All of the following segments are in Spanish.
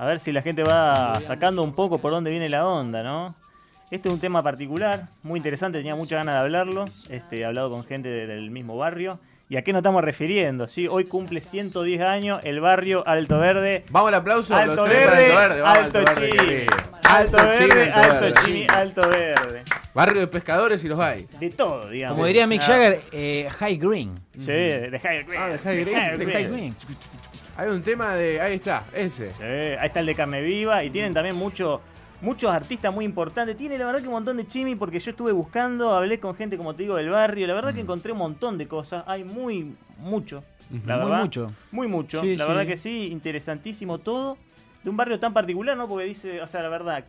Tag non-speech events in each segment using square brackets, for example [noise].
A ver si la gente va sacando un poco por dónde viene la onda, ¿no? Este es un tema particular, muy interesante, tenía mucha ganas de hablarlo. Este, he hablado con gente de- del mismo barrio. ¿Y a qué nos estamos refiriendo? Sí, hoy cumple 110 años el barrio Alto Verde. Vamos al aplauso los Alto tres para Verde, Alto Verde. Vamos, Alto Alto Verde. Alto Verde, Alto. Chimi, Alto Verde. Barrio de pescadores y los hay. De todo, digamos. Como diría Mick Ah, Jagger, eh, High Green. Sí, de High Green. Ah, de High Green. De High Green. Hay un tema de. Ahí está, ese. Sí, ahí está el de carne viva y tienen también mucho, muchos artistas muy importantes. Tiene la verdad que un montón de chimi porque yo estuve buscando, hablé con gente, como te digo, del barrio. La verdad que encontré un montón de cosas. Hay muy, mucho. La Muy verdad. mucho. Muy mucho. Sí, la sí. verdad que sí, interesantísimo todo. De un barrio tan particular, ¿no? Porque dice, o sea, la verdad,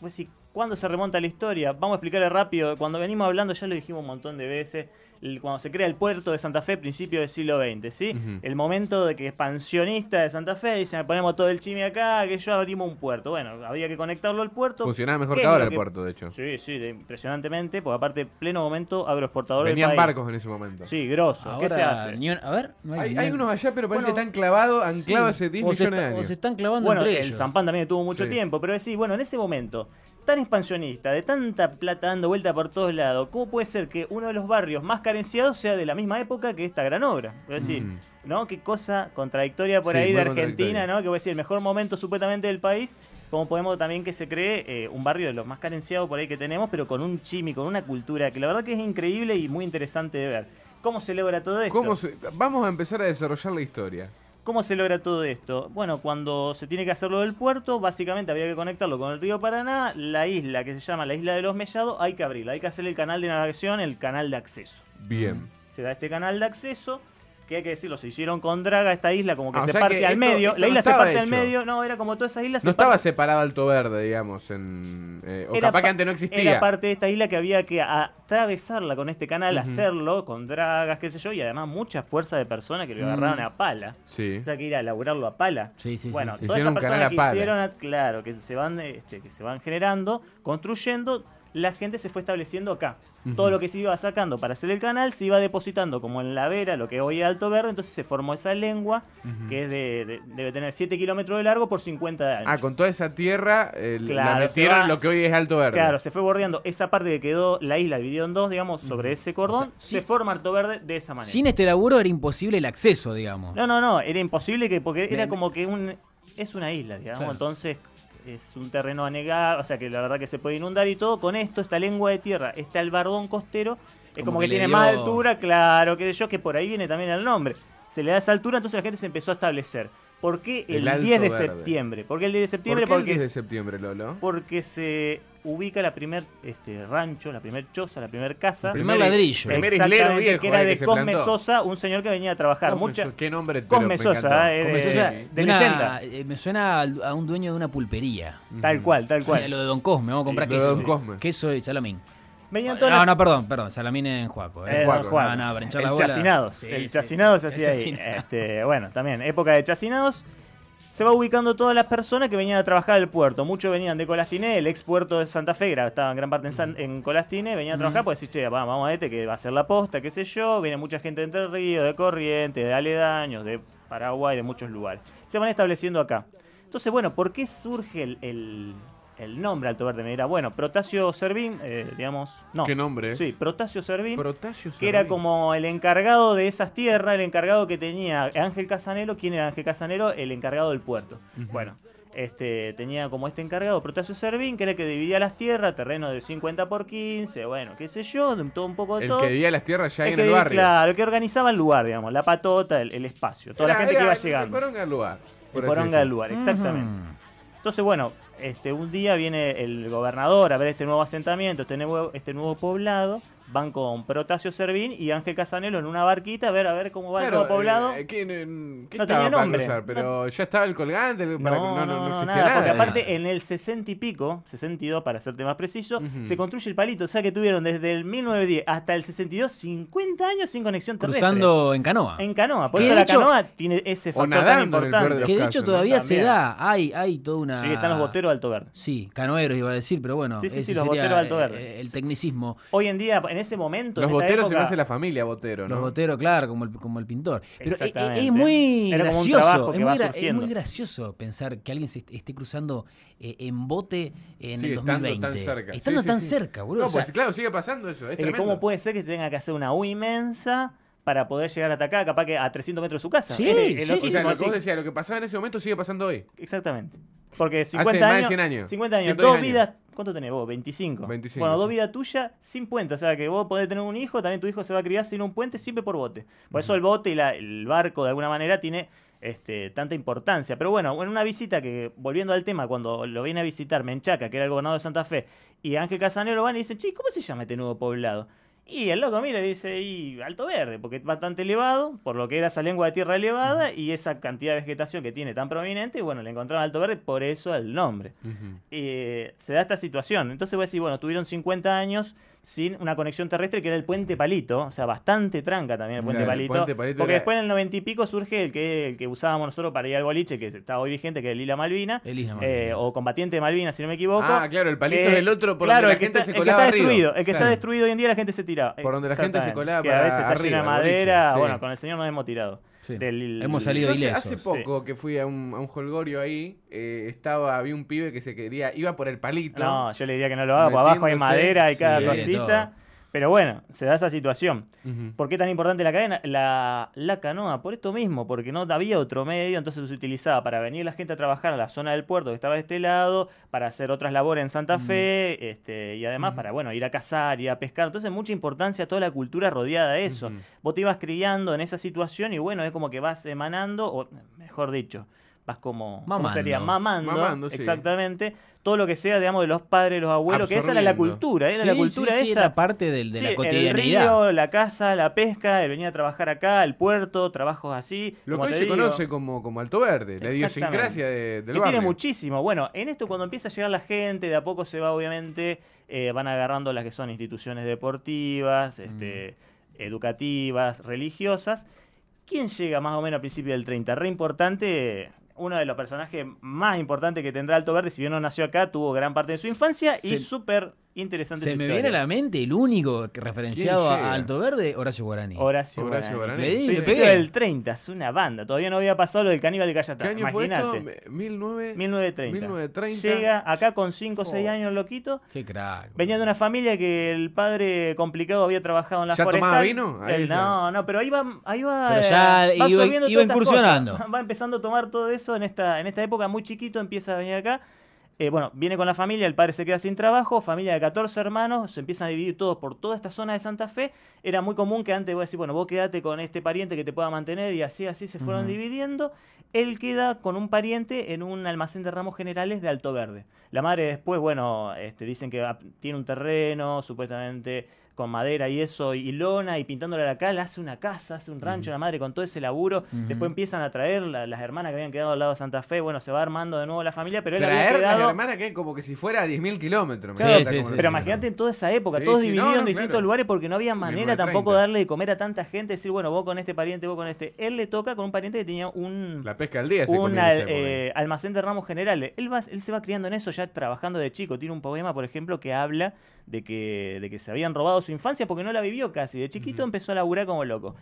pues sí, ¿cuándo se remonta la historia? Vamos a explicarle rápido. Cuando venimos hablando, ya lo dijimos un montón de veces. el- cuando se crea el puerto de Santa Fe, principio del siglo XX, ¿sí? El momento de que expansionista de Santa Fe dicen, ponemos todo el chimi acá, que yo abrimos un puerto. Bueno, había que conectarlo al puerto. Funcionaba mejor ¿Qué que ahora el que- puerto, de hecho. Sí, sí, de- impresionantemente, porque aparte, pleno momento agroexportador del Venían país. barcos en ese momento. Sí, grosso. ¿Qué se hace? ni un- a ver, no hay, Hay, ni hay un- unos allá, pero parece Bueno, que están clavados, anclados Sí. hace 10 o se millones de está- o años. se están clavando Bueno, entre el ellos. Zampán también tuvo mucho Sí. tiempo, pero sí, bueno, en ese momento, tan expansionista, de tanta plata dando vuelta por todos lados, ¿cómo puede ser que uno de los barrios más carenciados sea de la misma época que esta gran obra? Es decir, Mm. ¿no? Qué cosa contradictoria por Sí, ahí de Argentina. ¿no? Que voy a decir, el mejor momento supuestamente del país, como podemos también que se cree eh, un barrio de los más carenciados por ahí que tenemos, pero con un chimi, con una cultura que la verdad que es increíble y muy interesante de ver. ¿Cómo se logra todo esto? ¿Cómo se- Vamos a empezar a desarrollar la historia. ¿Cómo se logra todo esto? Bueno, cuando se tiene que hacerlo del puerto, básicamente habría que conectarlo con el río Paraná, la isla que se llama la isla de los Mellados, hay que abrirla, hay que hacer el canal de navegación, el canal de acceso. Bien. Se da este canal de acceso, que hay que decirlo, se hicieron con draga esta isla, como que Ah, se parte que al esto- medio, esto la no isla se parte al medio, no, era como toda esa isla se No estaba parte- separado Alto Verde, digamos, en, eh, o era capaz que antes no existía. Era parte de esta isla que había que atravesarla con este canal, hacerlo con dragas, qué sé yo, y además mucha fuerza de personas que lo Mm. agarraron a pala. Sí. O sea, que ir a laburarlo a pala. Sí, sí, bueno, sí, sí. todas Hicieron esas un canal personas a que pala. hicieron, claro, que se van, este, que se van generando, construyendo, la gente se fue estableciendo acá. Todo lo que se iba sacando para hacer el canal se iba depositando como en la vera, lo que hoy es Alto Verde, entonces se formó esa lengua que es de, de- debe tener 7 kilómetros de largo por 50 de ancho. Ah, con toda esa tierra eh, la Claro, metieron va- lo que hoy es Alto Verde. Claro, se fue bordeando esa parte que quedó la isla dividida en dos, digamos, sobre ese cordón, O sea, se sí. forma Alto Verde de esa manera. Sin este laburo era imposible el acceso, digamos. No, no, no, era imposible que, porque era como que un, es una isla, digamos, Claro. entonces es un terreno anegado, o sea que la verdad que se puede inundar y todo, con esto, esta lengua de tierra, este albardón costero, es Como como, que tiene dio- más altura, claro, que yo, que por ahí viene también el nombre. Se le da esa altura, entonces la gente se empezó a establecer. ¿Por qué el, El Alto 10 de Verde. septiembre? ¿Por qué el 10 de ¿Por septiembre? qué el porque 10 de septiembre, Lolo? porque se ubica la primer este, rancho, la primer choza, la primer casa. El primer ladrillo. Primer islero viejo que era de Cosme. Sosa, un señor que venía a trabajar. Cosme Mucha, Sosa, Qué nombre, pero Cosme me Sosa, eh, si fuera de de una- leyenda. eh, me suena a un dueño de una pulpería. Tal cual, tal [laughs] Lo cual. de Don Cosme, vamos a comprar Lo de queso. Don Cosme. Queso y salamín. Venían todas No, las- no, perdón, perdón, salamín en Juaco. Eh, Eh. Juaco. Juan. No, no, para hinchar el la bola. chacinados. Sí, el sí, chacinados sí. hacía ahí. Este, bueno, también, época de chacinados. Se va ubicando todas las personas que venían a trabajar al puerto. Muchos venían de Colastiné, el ex puerto de Santa Fe, que estaba en gran parte en, San- en Colastiné, venían a trabajar porque decís, che, va, vamos a este que va a ser la posta, qué sé yo. Viene mucha gente de Entre Ríos, de Corrientes, de Aledaños, de Paraguay, de muchos lugares. Se van estableciendo acá. Entonces, bueno, ¿por qué surge el, el- el nombre Alto Verde? Me dirá, bueno, Protasio Servín, eh, digamos, no. ¿Qué nombre? Sí, Protasio Servín Protasio que era Servín. como el encargado de esas tierras, el encargado que tenía Ángel Casanelo. ¿Quién era Ángel Casanelo? El encargado del puerto. Bueno, este tenía como este encargado Protasio Servín, que era el que dividía las tierras, terreno de 50 por 15, bueno, qué sé yo, de todo un poco de El todo. que vivía las tierras ya El en el que- barrio. Claro, el que organizaba el lugar, digamos, la patota, el, el espacio, toda la Era- gente que iba el llegando. poronga del lugar. El poronga del lugar, exactamente. Entonces, bueno, este, un día viene el gobernador a ver este nuevo asentamiento, este nuevo, este nuevo poblado. Van con Protasio Servín y Ángel Casanelo en una barquita a ver a ver cómo va el Claro, nuevo poblado. eh, ¿qué, qué No tenía para nombre. cruzar? Pero ya estaba el colgante, no, para que no, no, no, no no, existía nada, nada. porque aparte en el 60 y pico, 62 para serte más preciso, se construye el palito, o sea que tuvieron desde el 1910 hasta el 62 50 años sin conexión terrestre. Cruzando en canoa. en canoa, por Que eso de la hecho- canoa tiene ese factor tan de importante. Que de casos, hecho ¿no? todavía se da. Hay, hay toda una. Sí, están los boteros de Alto Verde. Sí, canoeros iba a decir, pero bueno. Sí, sí, sí, los boteros Alto eh, Verde. El tecnicismo. Hoy en día, en ese momento. Los en boteros se época, lo hace la familia botero, Los ¿no? boteros, claro, como el, como el pintor. Pero es, es- Exactamente. es muy Era gracioso. es, muy es gracioso pensar que alguien se est- esté cruzando eh, en bote en Sí, el estando 2020. tan cerca. Estando Sí, sí, tan sí. cerca, boludo. No, o sea, pues claro, sigue pasando eso. Es tremendo. ¿Cómo puede ser que se tenga que hacer una U inmensa para poder llegar hasta acá, capaz que a 300 metros de su casa? Sí, O sea, lo que vos decías, lo que pasaba en ese momento sigue pasando hoy. Exactamente. Porque 50 Hace más de años, 100 años. 50 años, 110 dos años. vidas. ¿Cuánto tenés vos? 25. 25, Bueno, dos vidas tuyas sin puente. O sea, que vos podés tener un hijo, también tu hijo se va a criar sin un puente, siempre por bote. Por eso el bote y la- el barco, de alguna manera, tiene este, tanta importancia. Pero bueno, en una visita que, volviendo al tema, cuando lo viene a visitar Menchaca, que era el gobernador de Santa Fe, y Ángel Casanero van y dicen, che, ¿cómo se llama este nuevo poblado? Y el loco mira y dice, y Alto Verde, porque es bastante elevado, por lo que era esa lengua de tierra elevada y esa cantidad de vegetación que tiene tan prominente, y bueno, le encontraron Alto Verde, por eso el nombre. Eh, se da esta situación. Entonces voy a decir, bueno, tuvieron 50 años sin una conexión terrestre que era el puente Palito, o sea, bastante tranca también el puente, el palito, puente Palito porque era- después en el 90 y pico surge el que, el que usábamos nosotros para ir al boliche, que está hoy vigente, que es el Lila Malvina, El Isla eh, Malvinas. o combatiente de Malvina, si no me equivoco. Ah, claro, el palito que- es el otro por claro, donde la gente está, se el que colaba está arriba. destruido, el que está destruido hoy en día la gente se tiraba. Por donde la gente se colaba que para a veces está arriba, llena de madera, sí. bueno, con el señor nos hemos tirado. Sí. Del- Hemos Yo salido hace, ilesos. hace sí. poco que fui a un, a un holgorio ahí, eh, estaba, había un pibe que se quería, iba por el palito. No, yo le diría que no lo haga, por abajo hay madera y cada sí, cosita. Pero bueno, se da esa situación. ¿Por qué tan importante la cadena? La, la canoa, por esto mismo, porque no había otro medio, entonces se utilizaba para venir la gente a trabajar a la zona del puerto que estaba de este lado, para hacer otras labores en Santa Fe, este, y además para bueno, ir a cazar, ir a pescar. Entonces, mucha importancia a toda la cultura rodeada de eso. Vos te ibas criando en esa situación y bueno, es como que vas emanando, o mejor dicho, vas como. ¿cómo Mamando. sería? Mamando. Mamando, sí. Exactamente. Todo lo que sea, digamos, de los padres, los abuelos, que esa era la cultura, era la cultura sí, sí, esa. era parte del- de Sí, la El cotidianidad. río, la casa, la pesca, el venir a trabajar acá, el puerto, trabajos así. Lo que hoy se digo, conoce como, como Alto Verde, la idiosincrasia de- del que barrio. tiene muchísimo. Bueno, en esto cuando empieza a llegar la gente, de a poco se va obviamente, eh, van agarrando las que son instituciones deportivas, este, educativas, religiosas. ¿Quién llega más o menos a principios del 30? Re importante, uno de los personajes más importantes que tendrá Alto Verde, si bien no nació acá, tuvo gran parte de su infancia y súper interesante Se me historia. viene a la mente el único que referenciado a Alto Verde, Horacio Guarani. Horacio, Horacio Guarani. Guarani. Le di, le Principio pegué. del 30, es una banda. Todavía no había pasado lo del caníbal de Cayatá. ¿Qué año fue Imagínate. esto? ¿Mil nueve- 1930. 1930. Llega acá con 5 o 6 Oh. años, loquito. Qué crack. Venía de una familia que el padre complicado había trabajado en la ¿Ya forestal. tomaba vino? Ahí no, no, pero ahí va, ahí va, Pero ya va iba- absorbiendo iba todas estas incursionando. cosas. [laughs] Va empezando a tomar todo eso en esta, en esta época muy chiquito, empieza a venir acá. Eh, bueno, viene con la familia, el padre se queda sin trabajo, familia de 14 hermanos, se empiezan a dividir todos por toda esta zona de Santa Fe. Era muy común que antes vos decís, bueno, vos quedate con este pariente que te pueda mantener y así, así se fueron dividiendo. Él queda con un pariente en un almacén de ramos generales de Alto Verde. La madre después, bueno, este, dicen que ah, tiene un terreno, supuestamente con madera y eso, y lona, y pintándole la cal, hace una casa, hace un rancho, la madre con todo ese laburo. Después empiezan a traer la- las hermanas que habían quedado al lado de Santa Fe, bueno, se va armando de nuevo la familia, pero él había Traer las quedado... hermanas que como que si fuera a 10.000 kilómetros. me Sí, Pero imagínate en toda esa época, todos divididos no, en distintos claro. lugares porque no había manera 1930. tampoco de darle de comer a tanta gente, decir, bueno, vos con este pariente, vos con este. Él le toca con un pariente que tenía un, La pesca al día un al- eh, almacén de ramos generales. Él, va, él se va criando en eso ya trabajando de chico. Tiene un poema, por ejemplo, que habla de que, de que se habían robado su infancia porque no la vivió casi. De chiquito empezó a laburar como loco.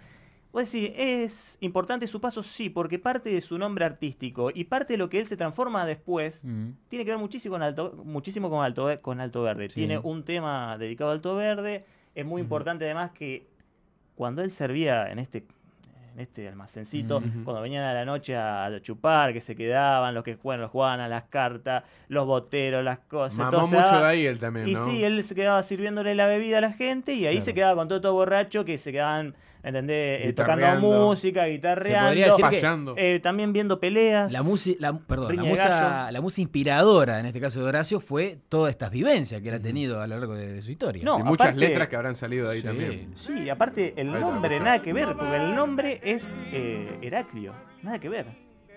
Vos decís, ¿es importante su paso? Sí, porque parte de su nombre artístico y parte de lo que él se transforma después tiene que ver muchísimo con Alto, muchísimo con Alto, con Alto Verde. Sí. Tiene un tema dedicado a Alto Verde. Es muy importante además que cuando él servía en este, en este almacencito, cuando venían a la noche a chupar, que se quedaban, los que bueno, jugaban a las cartas, los boteros, las cosas. Mamó todo mucho de ahí él también, y ¿no? sí, él se quedaba sirviéndole la bebida a la gente y ahí Claro. se quedaba con todo todo borracho que se quedaban, ¿entendés? Eh, tocando música, guitarreando. podría decir que- eh, también viendo peleas. La música, la, perdón, la musa, la musa inspiradora, en este caso de Horacio, fue todas estas vivencias que él ha tenido a lo largo de, de su historia. No, y muchas aparte- letras que habrán salido de ahí Sí. también. Sí, aparte el nombre nada que ver, porque el nombre es eh, Heraclio, nada que ver.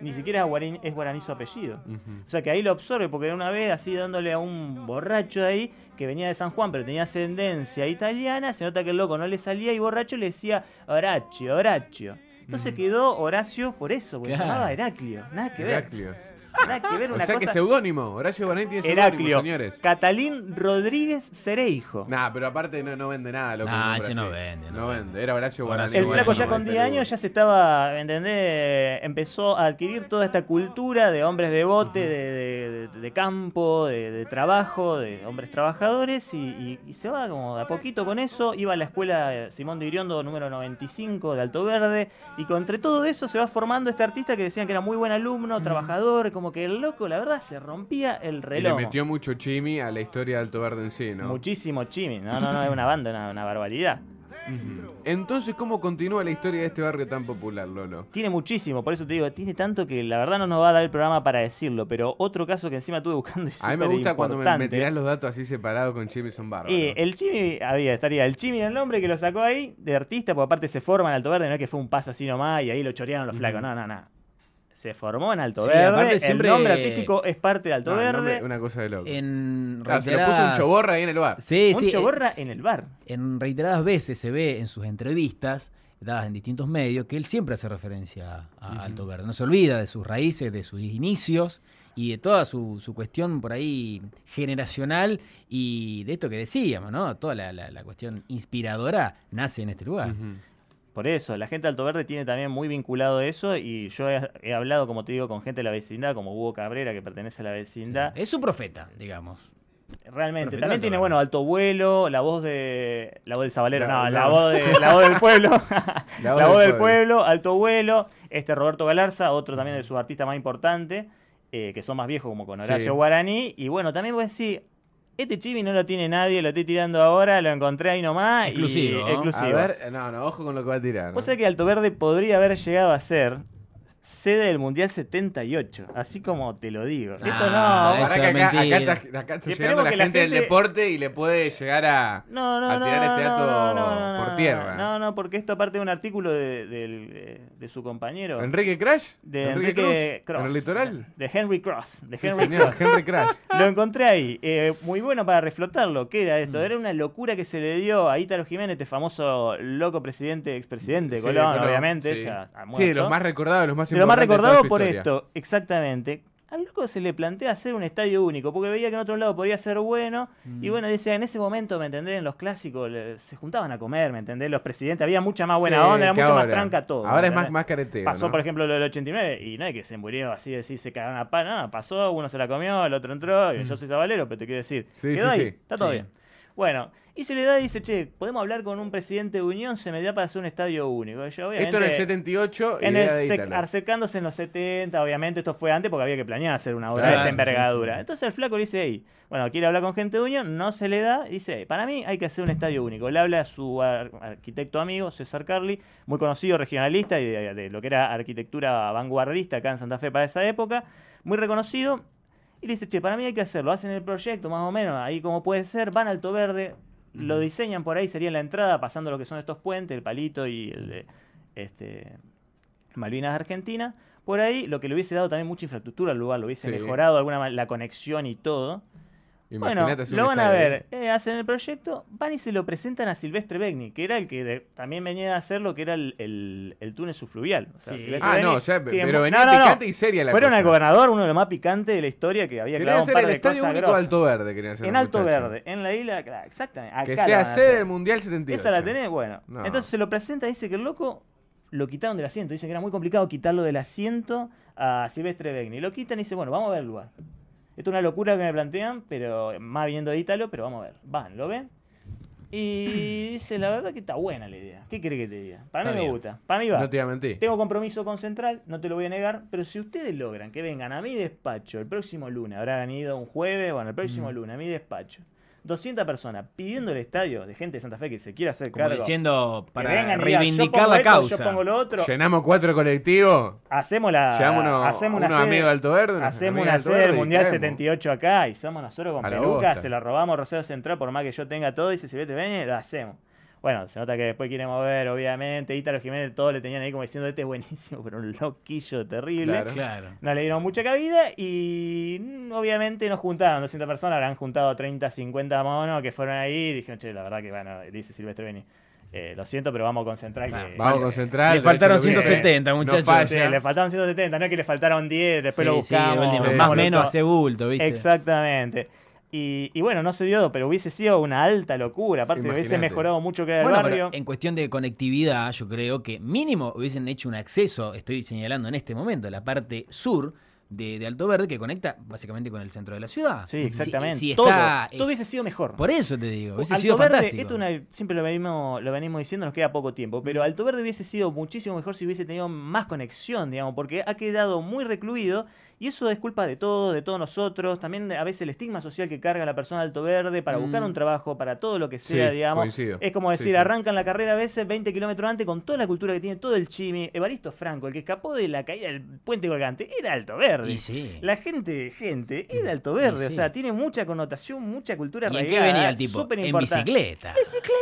Ni siquiera es guaraní, es guaraní su apellido. O sea que ahí lo absorbe, porque una vez así dándole a un borracho ahí, que venía de San Juan, pero tenía ascendencia italiana, se nota que el loco no le salía y borracho le decía Horacio, Horacio. Entonces quedó Horacio por eso, porque Claro. se llamaba Heraclio, nada que ver. Heraclio. Nada que ver O una sea que cosa. seudónimo. Horacio Guaraní tiene seudónimo, señores. Catalín Rodríguez Cereijo. Nah, pero aparte no, no vende nada, loco. Nah, ese no vende, no No vende. vende. Era Horacio. Horacio El flaco ya con el 10 peludo. años ya se estaba, ¿me ¿entendés? Empezó a adquirir toda esta cultura de hombres de bote, de, de- de- de campo, de, de trabajo, de hombres trabajadores y, y- y se va como de a poquito con eso. Iba a la escuela Simón de Iriondo número 95 de Alto Verde y con- entre todo eso se va formando este artista que decían que era muy buen alumno, trabajador, como que el loco, la verdad, se rompía el Y le reloj. metió mucho chimi a la historia de Alto Verde en sí, ¿no? Muchísimo chimi. No, no, no, es una banda, una, una barbaridad. Entonces, ¿cómo continúa la historia de este barrio tan popular, Lolo? Tiene muchísimo, por eso te digo, tiene tanto que la verdad no nos va a dar el programa para decirlo, pero otro caso que encima estuve buscando [laughs] es A mí me gusta cuando me, tirás los datos así separados con Chimi son. Y el Chimi, había, estaría el Chimi el nombre que lo sacó ahí, de artista, porque aparte se forma en Alto Verde, no es que fue un paso así nomás y ahí lo chorearon los flacos, no, no, no. Se formó en Alto Sí, Verde, siempre- el nombre artístico es parte de Alto No, el nombre- Verde, una cosa de loco. En Claro, se lo puso un choborra ahí en el bar. Sí, un sí. choborra en el bar. En reiteradas veces se ve en sus entrevistas, dadas en distintos medios, que él siempre hace referencia a Alto Verde. No se olvida de sus raíces, de sus inicios y de toda su, su cuestión por ahí generacional y de esto que decíamos, ¿no? Toda la, la- la cuestión inspiradora nace en este lugar. Por eso, la gente de Alto Verde tiene también muy vinculado eso y yo he, he hablado, como te digo, con gente de la vecindad, como Hugo Cabrera, que pertenece a la vecindad. Es su profeta, digamos. Realmente, Profeta también tiene, bueno, alto vuelo, la voz de. La voz del Zabalero, La- no, la- la, voz de, la voz del pueblo. [laughs] la voz, del, pueblo. pueblo, alto vuelo. Este Roberto Galarza, otro también de sus artistas más importantes, eh, que son más viejos, como con Horacio Sí. Guaraní. Y bueno, también voy a decir. Este chibi no lo tiene nadie, lo estoy tirando ahora, lo encontré ahí nomás. y- Exclusivo, ¿no? A ver, no, no, ojo con lo que va a tirar. ¿no? Vos sabés que Alto Verde podría haber llegado a ser sede del Mundial 78, así como te lo digo. Esto Ah, no, eso Pará que es acá, acá está, acá está llegando la que la gente, del gente- deporte y le puede llegar a, No, no, a no, tirar este no, dato no, no, no, por no, tierra. No, no, porque esto aparte de un artículo de, del, eh, de su compañero. ¿Enrique Crash? de Enrique, Cruz? Cross. ¿En el litoral? De Henry Cross. De Sí, Henry señor, Cross. Henry Crash. [laughs] Lo encontré ahí. eh, muy bueno para reflotarlo. ¿Qué era Mm. esto? Era una locura que se le dio a Ítalo Jiménez, este famoso loco presidente, expresidente de Sí, Colón, Colón, obviamente. sí. ya Sí, de los más recordados, los más De lo más recordado por historia. esto, exactamente. Al loco se le plantea hacer un estadio único, porque veía que en otro lado podía ser bueno. Mm. Y bueno, dice, en ese momento, ¿me entendés? En los clásicos le- se juntaban a comer, ¿me entendés? Los presidentes, había mucha más buena Sí, onda, era mucho más tranca todo. Ahora ¿me es más, más careteo. Pasó, ¿no? por ejemplo, lo del 89 y no es que se murió así, decir, se cagaron a pan, no, pasó, uno se la comió, el otro entró, y yo soy Zabalero, pero te quiero decir, Mm. Sí, quedó sí, ahí, está todo bien. Bueno, y se le da y dice, che, podemos hablar con un presidente de Unión, se me da para hacer un estadio único. Yo, Esto en el 78 en el acercándose en los 70, obviamente esto fue antes porque había que planear hacer una obra Claro, de esta envergadura. sí, sí. Entonces el flaco le dice, "Ey, bueno, quiere hablar con gente de Unión, no se le da, dice, "Ey, para mí hay que hacer un estadio único. Le habla a su ar- arquitecto amigo, César Carli, muy conocido regionalista y de, de lo que era arquitectura vanguardista acá en Santa Fe para esa época, muy reconocido. Y le dice, che, para mí hay que hacerlo, hacen el proyecto más o menos, ahí como puede ser, van a Alto Verde, lo diseñan por ahí, sería la entrada, pasando lo que son estos puentes, el palito y el de este, Malvinas Argentina. Por ahí, lo que le hubiese dado también mucha infraestructura al lugar, lo hubiese Sí. mejorado alguna la conexión y todo. Bueno, Imagínate un lo van a ver, eh, hacen el proyecto, van y se lo presentan a Silvestre Begni, que era el que de- también venía a hacer lo que era el, el- el túnel subfluvial. O sea, Sí. Silvestre Ah, Begni no, tiene pero venía picante y seria la Fueron cosa. al gobernador, uno de los más picantes de la historia, que había clavado un hacer par el de estadio cosas único. Alto Verde. hacer En Alto. Verde, en la isla, claro, exactamente. acá Que sea sede del Mundial 78. Esa la tenés, bueno. No. Entonces se lo presenta, dice que el loco lo quitaron del asiento. Dice que era muy complicado quitarlo del asiento a Silvestre Begni. Lo quitan y dice, bueno, vamos a ver el lugar. Esto es una locura que me plantean, pero más viendo de Ítalo, pero vamos a ver. Van, ¿lo ven? Y [clears throat] dice, la verdad que está buena la idea. ¿Qué quiere que te diga? Para Está mí me gusta. Para mí va. No te iba a mentir. Tengo compromiso con Central, no te lo voy a negar, pero si ustedes logran que vengan a mi despacho el próximo lunes, habrán ido un jueves, bueno, el próximo lunes a mi despacho, 200 personas pidiendo el estadio de gente de Santa Fe que se quiera hacer Como cargo. diciendo, que para vengan y digan, yo reivindicar pongo la esto, causa. Yo pongo lo otro. Llenamos cuatro colectivos. Hacemos la. Llevamos unos, hacemos una unos sede- amigos de Alto Verde. Hacemos una Alto sede del Verde y Mundial caemos. 78 acá y somos nosotros con A la pelucas, bosta. se lo robamos a Rosario Central por más que yo tenga todo, dice Silvestre Beñe, lo hacemos. Bueno, se nota que después quiere mover, obviamente. Ítalo Jiménez, todos le tenían ahí como diciendo, este es buenísimo, [laughs] pero un loquillo terrible. Claro. Claro. No le dieron mucha cabida y mm, obviamente nos juntaron 200 personas, habrán juntado 30, 50 monos que fueron ahí y dijeron, che, la verdad que bueno, dice Silvestre Beni. Eh, lo siento, pero vamos a concentrar Claro, que... Vamos a concentrar. Le faltaron derecho a lo que- 170, no muchachos. falla. Sí, le faltaron 170, no es que le faltaron 10, después lo Sí, buscamos. Sí, más o menos hace bulto, ¿viste? Exactamente. Y, y bueno, no se dio, pero hubiese sido una alta locura. Aparte, hubiese mejorado mucho que era el barrio. pero en cuestión de conectividad, yo creo que mínimo hubiesen hecho un acceso, estoy señalando en este momento, la parte sur de, de Alto Verde que conecta básicamente con el centro de la ciudad. Sí, exactamente. Si, está, todo hubiese sido mejor. Por eso te digo, hubiese Alto sido Verde, fantástico. esto una- siempre lo venimos, lo venimos diciendo, nos queda poco tiempo, pero Alto Verde hubiese sido muchísimo mejor si hubiese tenido más conexión, digamos, porque ha quedado muy recluido y eso es culpa de todos, de todos nosotros, también a veces el estigma social que carga la persona de Alto Verde para buscar Mm. un trabajo, para todo lo que sea, Sí, digamos. coincido. Es como decir, sí. arrancan la carrera a veces 20 kilómetros antes con toda la cultura que tiene todo el chimi. Evaristo Franco, el que escapó de la caída del puente colgante, era Alto Verde. Y sí. La gente, gente, era Alto Verde, Y o sí. sea, tiene mucha connotación, mucha cultura ¿Y en qué venía el tipo? En importante. bicicleta.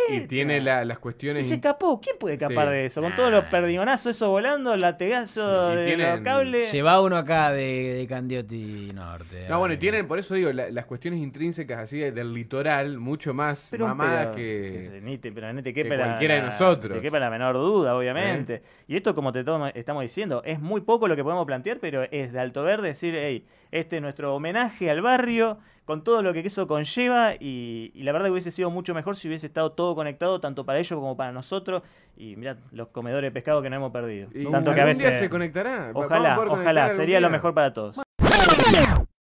Y tiene la- las Y cuestiones. se escapó. ¿Quién puede escapar Sí. de eso? Con todos los perdigonazos, eso volando, latigazos Sí, y de tienen- los cables. Lleva uno acá de, de Candioti Norte. No, bueno, y Ay. tienen, por eso digo, la- las cuestiones intrínsecas así de- del litoral, mucho más Pero, mamadas pero- que. sí, sí, ni te, pero ni te que quepa la- cualquiera de la- nosotros. ¿Eh? Te quepa la menor duda, obviamente. Y esto, como te tomo- estamos diciendo, es muy poco lo que podemos plantear, pero es de Alto Verde decir, hey, este es nuestro homenaje al barrio, con todo lo que eso conlleva, y, y la verdad que hubiese sido mucho mejor si hubiese estado todo conectado, tanto para ellos como para nosotros. Y mirad, los comedores de pescado que no hemos perdido. Y tanto que a algún día veces. se conectará. Ojalá, ojalá, sería lo mejor para todos.